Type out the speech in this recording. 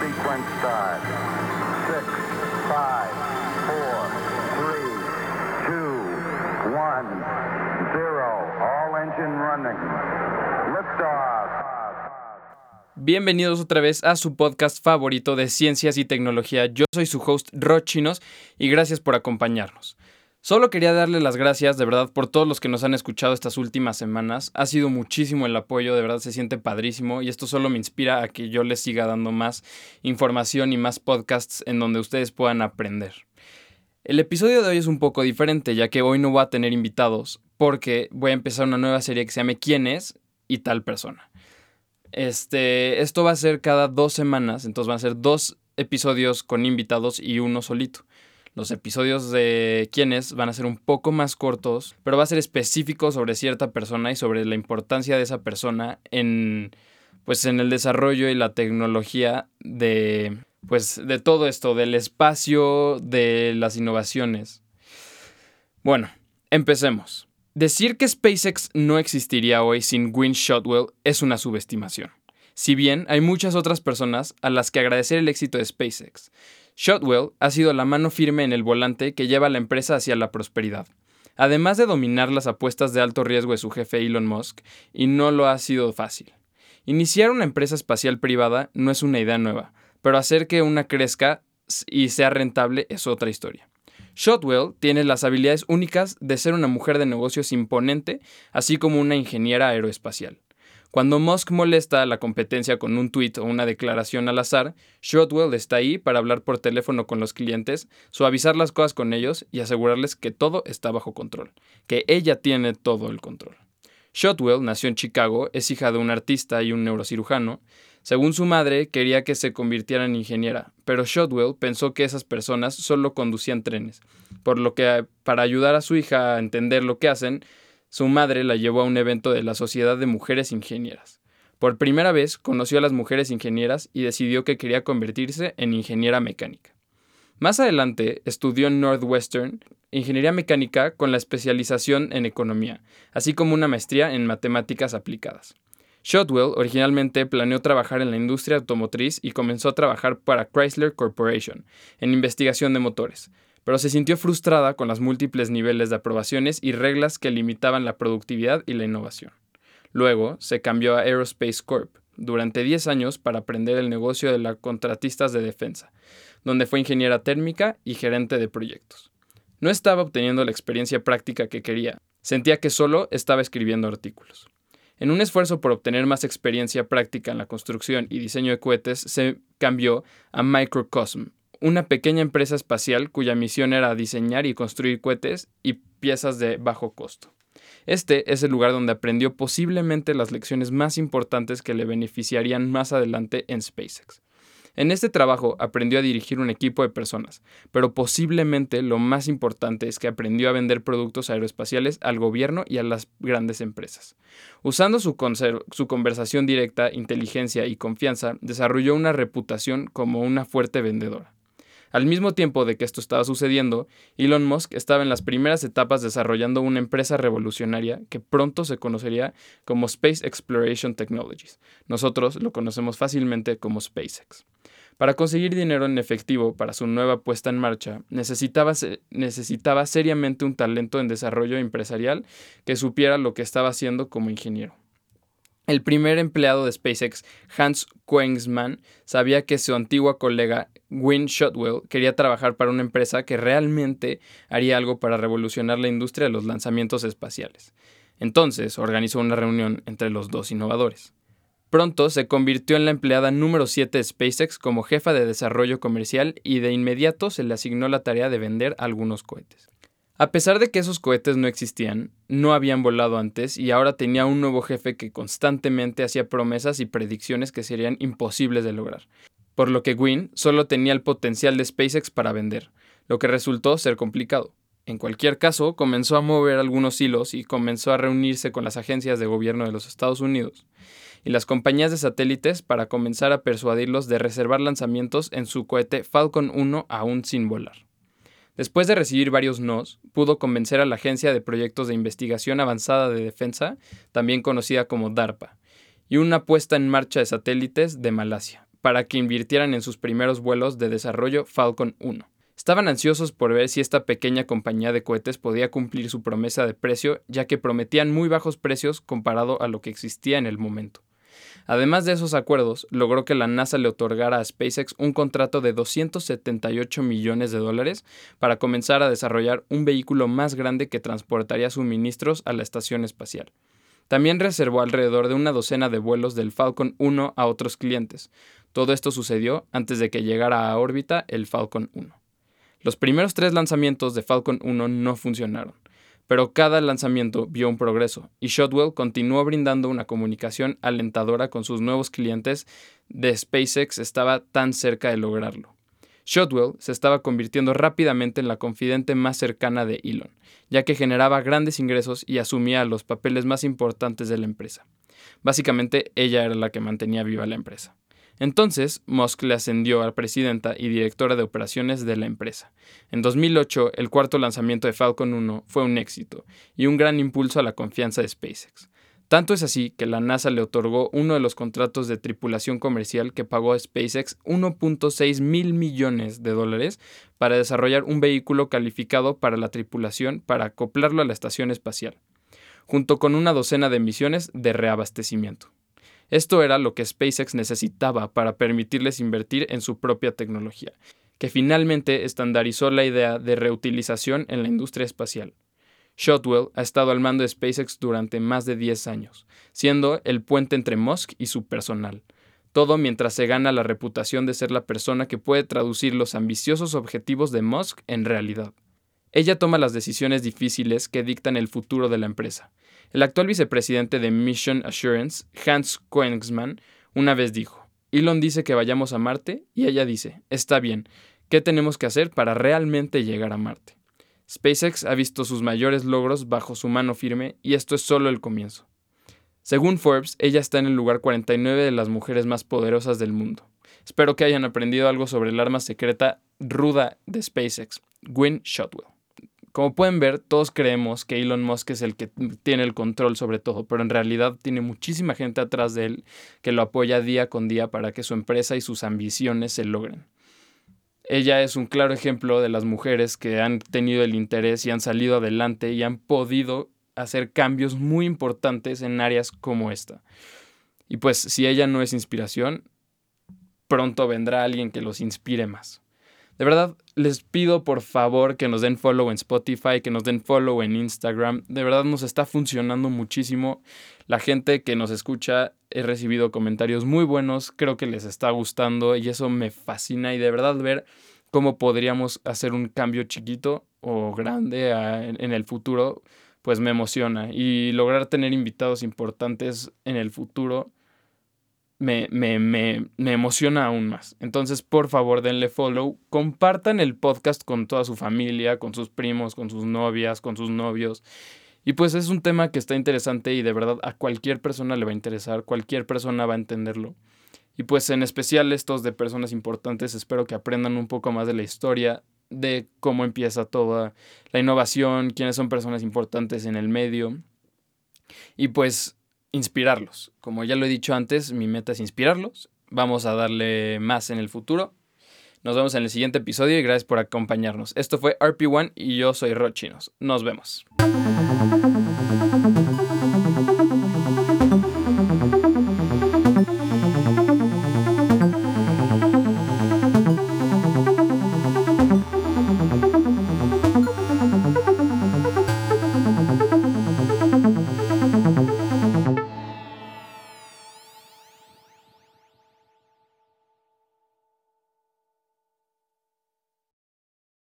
sequence start. Six, five, four, three, two, one, zero. All engine running. Bienvenidos otra vez a su podcast favorito de ciencias y tecnología. Yo soy su host Rochinos y gracias por acompañarnos. Solo quería darle las gracias de verdad por todos los que nos han escuchado estas últimas semanas. Ha sido muchísimo el apoyo, de verdad se siente padrísimo y esto solo me inspira a que yo les siga dando más información y más podcasts en donde ustedes puedan aprender. El episodio de hoy es un poco diferente ya que hoy no voy a tener invitados porque voy a empezar una nueva serie que se llame ¿Quién es? y tal persona. Este, esto va a ser cada dos semanas, entonces van a ser dos episodios con invitados y uno solito. Los episodios de quiénes van a ser un poco más cortos, pero va a ser específico sobre cierta persona y sobre la importancia de esa persona en pues en el desarrollo y la tecnología de pues de todo esto, del espacio, de las innovaciones. Bueno, empecemos. Decir que SpaceX no existiría hoy sin Gwynne Shotwell es una subestimación. Si bien hay muchas otras personas a las que agradecer el éxito de SpaceX, Shotwell ha sido la mano firme en el volante que lleva a la empresa hacia la prosperidad. Además de dominar las apuestas de alto riesgo de su jefe Elon Musk, y no lo ha sido fácil. Iniciar una empresa espacial privada no es una idea nueva, pero hacer que una crezca y sea rentable es otra historia. Shotwell tiene las habilidades únicas de ser una mujer de negocios imponente, así como una ingeniera aeroespacial. Cuando Musk molesta a la competencia con un tweet o una declaración al azar, Shotwell está ahí para hablar por teléfono con los clientes, suavizar las cosas con ellos y asegurarles que todo está bajo control, que ella tiene todo el control. Shotwell nació en Chicago, es hija de un artista y un neurocirujano. Según su madre, quería que se convirtiera en ingeniera, pero Shotwell pensó que esas personas solo conducían trenes, por lo que para ayudar a su hija a entender lo que hacen, su madre la llevó a un evento de la Sociedad de Mujeres Ingenieras. Por primera vez conoció a las mujeres ingenieras y decidió que quería convertirse en ingeniera mecánica. Más adelante estudió en Northwestern ingeniería mecánica con la especialización en economía, así como una maestría en matemáticas aplicadas. Shotwell originalmente planeó trabajar en la industria automotriz y comenzó a trabajar para Chrysler Corporation en investigación de motores, pero se sintió frustrada con los múltiples niveles de aprobaciones y reglas que limitaban la productividad y la innovación. Luego se cambió a Aerospace Corp durante 10 años para aprender el negocio de las contratistas de defensa, donde fue ingeniera térmica y gerente de proyectos. No estaba obteniendo la experiencia práctica que quería, sentía que solo estaba escribiendo artículos. En un esfuerzo por obtener más experiencia práctica en la construcción y diseño de cohetes, se cambió a Microcosm, una pequeña empresa espacial cuya misión era diseñar y construir cohetes y piezas de bajo costo. Este es el lugar donde aprendió posiblemente las lecciones más importantes que le beneficiarían más adelante en SpaceX. En este trabajo aprendió a dirigir un equipo de personas, pero posiblemente lo más importante es que aprendió a vender productos aeroespaciales al gobierno y a las grandes empresas. Usando su, su, conversación directa, inteligencia y confianza, desarrolló una reputación como una fuerte vendedora. Al mismo tiempo de que esto estaba sucediendo, Elon Musk estaba en las primeras etapas desarrollando una empresa revolucionaria que pronto se conocería como Space Exploration Technologies. Nosotros lo conocemos fácilmente como SpaceX. Para conseguir dinero en efectivo para su nueva puesta en marcha, necesitaba, seriamente un talento en desarrollo empresarial que supiera lo que estaba haciendo como ingeniero. El primer empleado de SpaceX, Hans Koengsman, sabía que su antigua colega Gwynne Shotwell quería trabajar para una empresa que realmente haría algo para revolucionar la industria de los lanzamientos espaciales. Entonces organizó una reunión entre los dos innovadores. Pronto se convirtió en la empleada número 7 de SpaceX como jefa de desarrollo comercial y de inmediato se le asignó la tarea de vender algunos cohetes. A pesar de que esos cohetes no existían, no habían volado antes y ahora tenía un nuevo jefe que constantemente hacía promesas y predicciones que serían imposibles de lograr. Por lo que Gwyn solo tenía el potencial de SpaceX para vender, lo que resultó ser complicado. En cualquier caso, comenzó a mover algunos hilos y comenzó a reunirse con las agencias de gobierno de los Estados Unidos y las compañías de satélites para comenzar a persuadirlos de reservar lanzamientos en su cohete Falcon 1 aún sin volar. Después de recibir varios nos, pudo convencer a la Agencia de Proyectos de Investigación Avanzada de Defensa, también conocida como DARPA, y una puesta en marcha de satélites de Malasia, para que invirtieran en sus primeros vuelos de desarrollo Falcon 1. Estaban ansiosos por ver si esta pequeña compañía de cohetes podía cumplir su promesa de precio, ya que prometían muy bajos precios comparado a lo que existía en el momento. Además de esos acuerdos, logró que la NASA le otorgara a SpaceX un contrato de 278 millones de dólares para comenzar a desarrollar un vehículo más grande que transportaría suministros a la estación espacial. También reservó alrededor de una docena de vuelos del Falcon 1 a otros clientes. Todo esto sucedió antes de que llegara a órbita el Falcon 1. Los primeros tres lanzamientos de Falcon 1 no funcionaron pero cada lanzamiento vio un progreso y Shotwell continuó brindando una comunicación alentadora con sus nuevos clientes de SpaceX estaba tan cerca de lograrlo. Shotwell se estaba convirtiendo rápidamente en la confidente más cercana de Elon, ya que generaba grandes ingresos y asumía los papeles más importantes de la empresa. Básicamente, ella era la que mantenía viva la empresa. Entonces, Musk le ascendió a presidenta y directora de operaciones de la empresa. En 2008, el cuarto lanzamiento de Falcon 1 fue un éxito y un gran impulso a la confianza de SpaceX. Tanto es así que la NASA le otorgó uno de los contratos de tripulación comercial que pagó a SpaceX 1.6 mil millones de dólares para desarrollar un vehículo calificado para la tripulación para acoplarlo a la estación espacial, junto con una docena de misiones de reabastecimiento. Esto era lo que SpaceX necesitaba para permitirles invertir en su propia tecnología, que finalmente estandarizó la idea de reutilización en la industria espacial. Shotwell ha estado al mando de SpaceX durante más de 10 años, siendo el puente entre Musk y su personal. Todo mientras se gana la reputación de ser la persona que puede traducir los ambiciosos objetivos de Musk en realidad. Ella toma las decisiones difíciles que dictan el futuro de la empresa, el actual vicepresidente de Mission Assurance, Hans Koenigsmann, una vez dijo, Elon dice que vayamos a Marte y ella dice, está bien, ¿qué tenemos que hacer para realmente llegar a Marte? SpaceX ha visto sus mayores logros bajo su mano firme y esto es solo el comienzo. Según Forbes, ella está en el lugar 49 de las mujeres más poderosas del mundo. Espero que hayan aprendido algo sobre el arma secreta ruda de SpaceX, Gwyn Shotwell. Como pueden ver, todos creemos que Elon Musk es el que tiene el control sobre todo, pero en realidad tiene muchísima gente atrás de él que lo apoya día con día para que su empresa y sus ambiciones se logren. Ella es un claro ejemplo de las mujeres que han tenido el interés y han salido adelante y han podido hacer cambios muy importantes en áreas como esta. Y pues si ella no es inspiración, pronto vendrá alguien que los inspire más. De verdad, les pido por favor que nos den follow en Spotify, que nos den follow en Instagram. De verdad nos está funcionando muchísimo. La gente que nos escucha, he recibido comentarios muy buenos, creo que les está gustando y eso me fascina y de verdad ver cómo podríamos hacer un cambio chiquito o grande en el futuro, pues me emociona. Y lograr tener invitados importantes en el futuro me, me, me, me, emociona aún más. Entonces, por favor, denle follow. Compartan el podcast con toda su familia, con sus primos, con sus novias, con sus novios. Y pues es un tema que está interesante y de verdad a cualquier persona le va a interesar, cualquier persona va a entenderlo. Y pues en especial estos de personas importantes, espero que aprendan un poco más de la historia, de cómo empieza toda la innovación, quiénes son personas importantes en el medio. Y pues inspirarlos. Como ya lo he dicho antes, mi meta es inspirarlos. Vamos a darle más en el futuro. Nos vemos en el siguiente episodio y gracias por acompañarnos. Esto fue RP1 y yo soy Rochinos. Nos vemos.